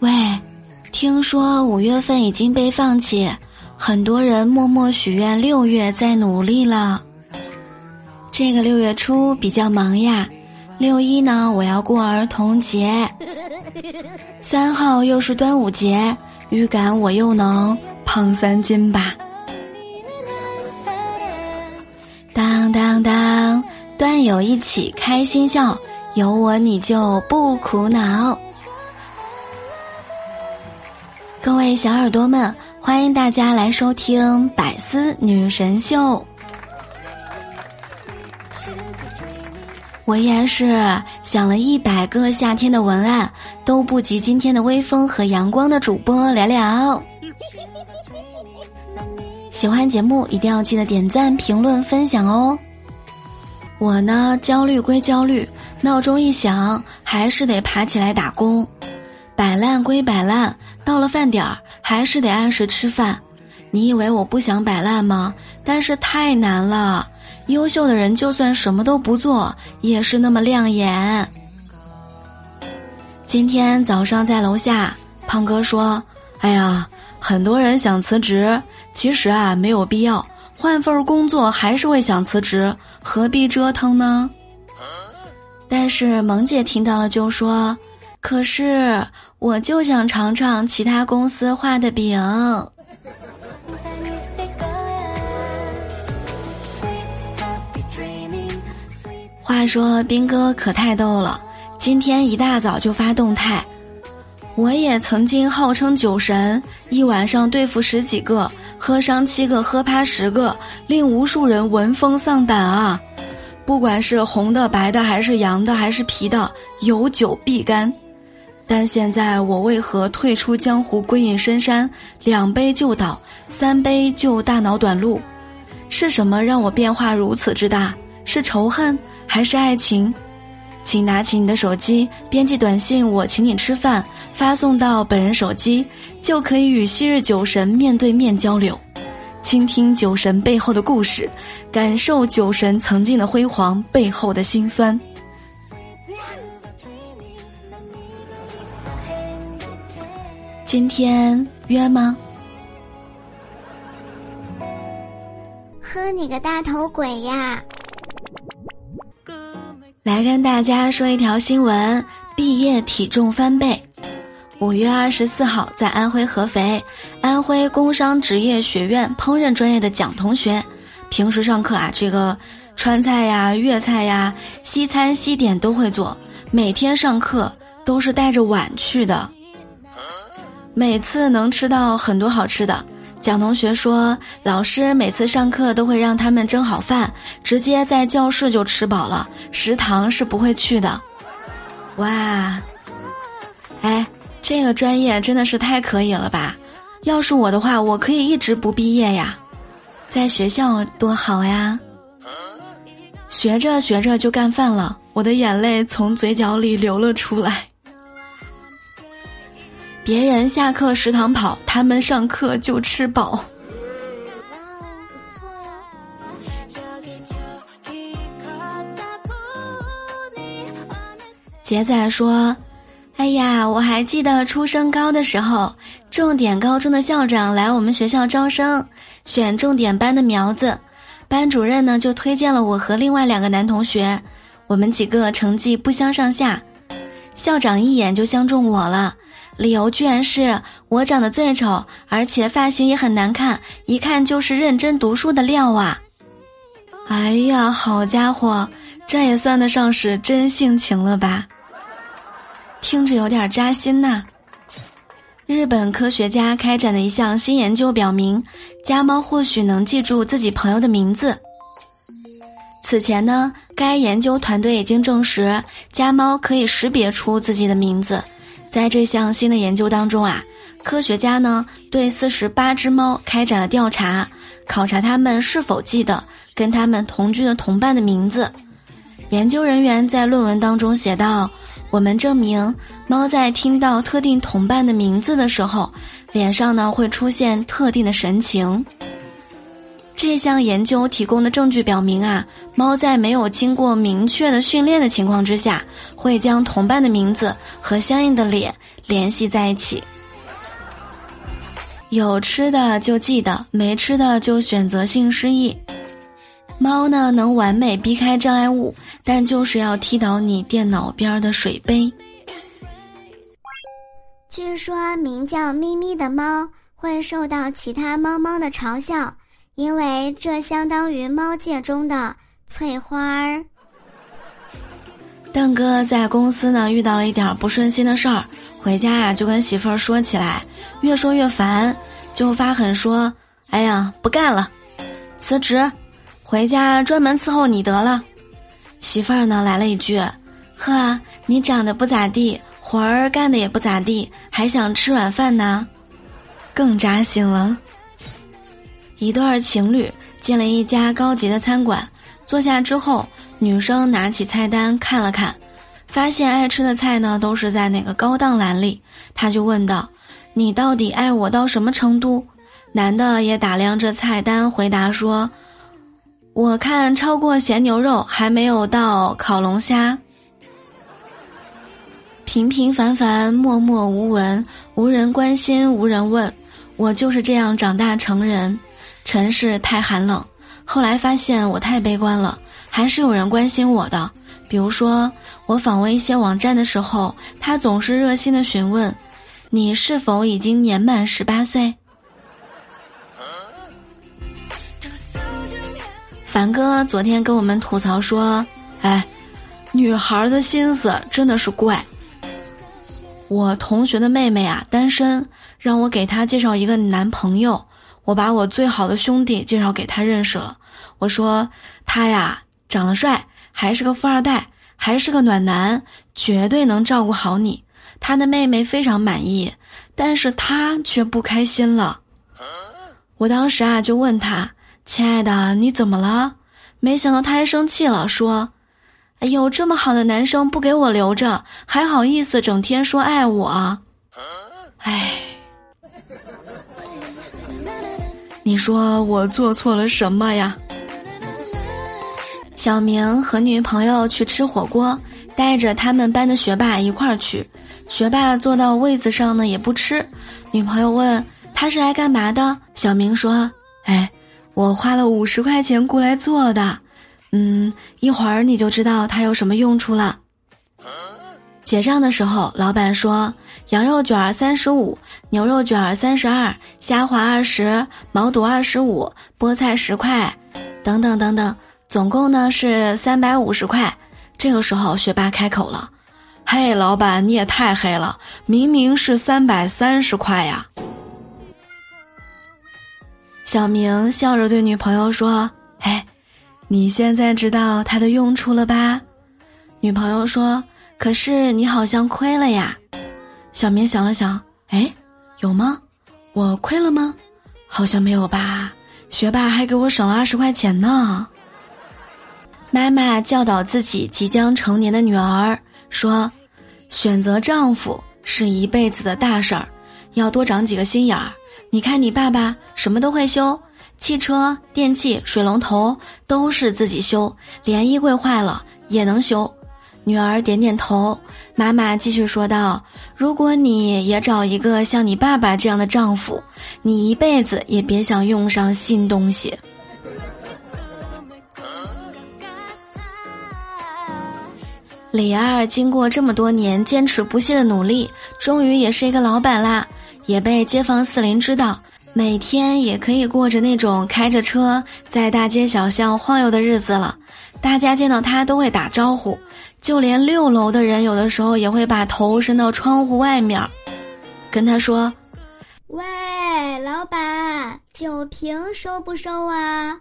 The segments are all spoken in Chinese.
喂，听说五月份已经被放弃，很多人默默许愿六月再努力了。这个六月初比较忙呀，六一呢我要过儿童节，三号又是端午节，预感我又能胖三斤吧。有一起开心笑，有我你就不苦恼。各位小耳朵们，欢迎大家来收听《百思女神秀》。我依然是想了一百个夏天的文案，都不及今天的微风和阳光的主播聊聊。喜欢节目一定要记得点赞、评论、分享哦。我呢，焦虑归焦虑，闹钟一响，还是得爬起来打工。摆烂归摆烂，到了饭点儿还是得按时吃饭。你以为我不想摆烂吗？但是太难了。优秀的人就算什么都不做，也是那么亮眼。今天早上在楼下，胖哥说：“哎呀，很多人想辞职，其实啊没有必要，换份工作还是会想辞职，何必折腾呢？”但是萌姐听到了就说。可是，我就想尝尝其他公司画的饼。话说，兵哥可太逗了，今天一大早就发动态。我也曾经号称酒神，一晚上对付十几个，喝伤七个，喝趴十个，令无数人闻风丧胆啊！不管是红的、白的，还是洋的，还是啤的，有酒必干。但现在我为何退出江湖，归隐深山？两杯就倒，三杯就大脑短路，是什么让我变化如此之大？是仇恨还是爱情？请拿起你的手机，编辑短信“我请你吃饭”，发送到本人手机，就可以与昔日酒神面对面交流，倾听酒神背后的故事，感受酒神曾经的辉煌背后的辛酸。今天约吗？喝你个大头鬼呀！来跟大家说一条新闻：毕业体重翻倍。五月二十四号，在安徽合肥，安徽工商职业学院烹饪专业的蒋同学，平时上课啊，这个川菜呀、粤菜呀、西餐西点都会做，每天上课都是带着碗去的。每次能吃到很多好吃的，蒋同学说，老师每次上课都会让他们蒸好饭，直接在教室就吃饱了，食堂是不会去的。哇，哎，这个专业真的是太可以了吧！要是我的话，我可以一直不毕业呀，在学校多好呀！学着学着就干饭了，我的眼泪从嘴角里流了出来。别人下课食堂跑，他们上课就吃饱。杰仔说：“哎呀，我还记得初升高的时候，重点高中的校长来我们学校招生，选重点班的苗子，班主任呢就推荐了我和另外两个男同学，我们几个成绩不相上下，校长一眼就相中我了。”理由居然是我长得最丑，而且发型也很难看，一看就是认真读书的料啊！哎呀，好家伙，这也算得上是真性情了吧？听着有点扎心呐。日本科学家开展的一项新研究表明，家猫或许能记住自己朋友的名字。此前呢，该研究团队已经证实，家猫可以识别出自己的名字。在这项新的研究当中啊，科学家呢对四十八只猫开展了调查，考察它们是否记得跟它们同居的同伴的名字。研究人员在论文当中写道：“我们证明，猫在听到特定同伴的名字的时候，脸上呢会出现特定的神情。”这项研究提供的证据表明啊，猫在没有经过明确的训练的情况之下，会将同伴的名字和相应的脸联系在一起。有吃的就记得，没吃的就选择性失忆。猫呢能完美避开障碍物，但就是要踢倒你电脑边的水杯。据说名叫咪咪的猫会受到其他猫猫的嘲笑。因为这相当于猫界中的翠花儿。邓哥在公司呢遇到了一点不顺心的事儿，回家呀就跟媳妇儿说起来，越说越烦，就发狠说：“哎呀，不干了，辞职，回家专门伺候你得了。”媳妇儿呢来了一句：“呵，你长得不咋地，活儿干的也不咋地，还想吃软饭呢？”更扎心了。一对儿情侣进了一家高级的餐馆，坐下之后，女生拿起菜单看了看，发现爱吃的菜呢都是在那个高档栏里，她就问道：“你到底爱我到什么程度？”男的也打量着菜单，回答说：“我看超过咸牛肉还没有到烤龙虾。”平平凡凡，默默无闻，无人关心，无人问，我就是这样长大成人。城市太寒冷，后来发现我太悲观了，还是有人关心我的。比如说，我访问一些网站的时候，他总是热心的询问：“你是否已经年满十八岁？”凡哥昨天跟我们吐槽说：“哎，女孩的心思真的是怪。我同学的妹妹啊，单身，让我给她介绍一个男朋友。”我把我最好的兄弟介绍给他认识了。我说他呀，长得帅，还是个富二代，还是个暖男，绝对能照顾好你。他的妹妹非常满意，但是他却不开心了。我当时啊就问他：“亲爱的，你怎么了？”没想到他还生气了，说：“哎呦，这么好的男生不给我留着，还好意思整天说爱我？”哎。你说我做错了什么呀？小明和女朋友去吃火锅，带着他们班的学霸一块儿去。学霸坐到位子上呢，也不吃。女朋友问他是来干嘛的？小明说：“哎，我花了五十块钱过来坐的。嗯，一会儿你就知道它有什么用处了。”结账的时候，老板说：“羊肉卷三十五，牛肉卷三十二，虾滑二十，毛肚二十五，菠菜十块，等等等等，总共呢是三百五十块。”这个时候，学霸开口了：“嘿，老板，你也太黑了，明明是三百三十块呀！”小明笑着对女朋友说：“哎，你现在知道它的用处了吧？”女朋友说。可是你好像亏了呀，小明想了想，哎，有吗？我亏了吗？好像没有吧。学霸还给我省了二十块钱呢。妈妈教导自己即将成年的女儿说：“选择丈夫是一辈子的大事儿，要多长几个心眼儿。你看你爸爸什么都会修，汽车、电器、水龙头都是自己修，连衣柜坏了也能修。”女儿点点头，妈妈继续说道：“如果你也找一个像你爸爸这样的丈夫，你一辈子也别想用上新东西。”李二经过这么多年坚持不懈的努力，终于也是一个老板啦，也被街坊四邻知道，每天也可以过着那种开着车在大街小巷晃悠的日子了。大家见到他都会打招呼。就连六楼的人有的时候也会把头伸到窗户外面，跟他说：“喂，老板，酒瓶收不收啊？”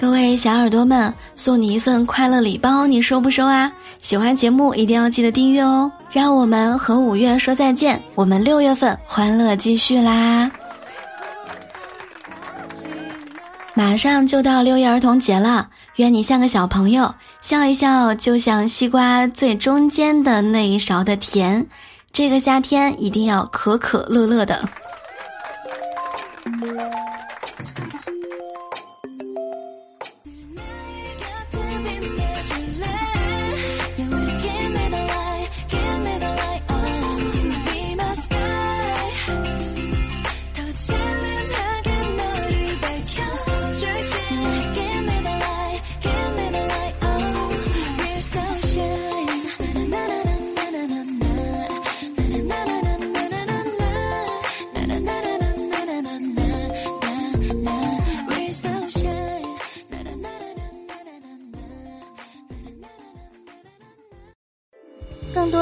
各位小耳朵们，送你一份快乐礼包，你收不收啊？喜欢节目一定要记得订阅哦！让我们和五月说再见，我们六月份欢乐继续啦！马上就到六一儿童节了，愿你像个小朋友，笑一笑就像西瓜最中间的那一勺的甜，这个夏天一定要可可乐乐的。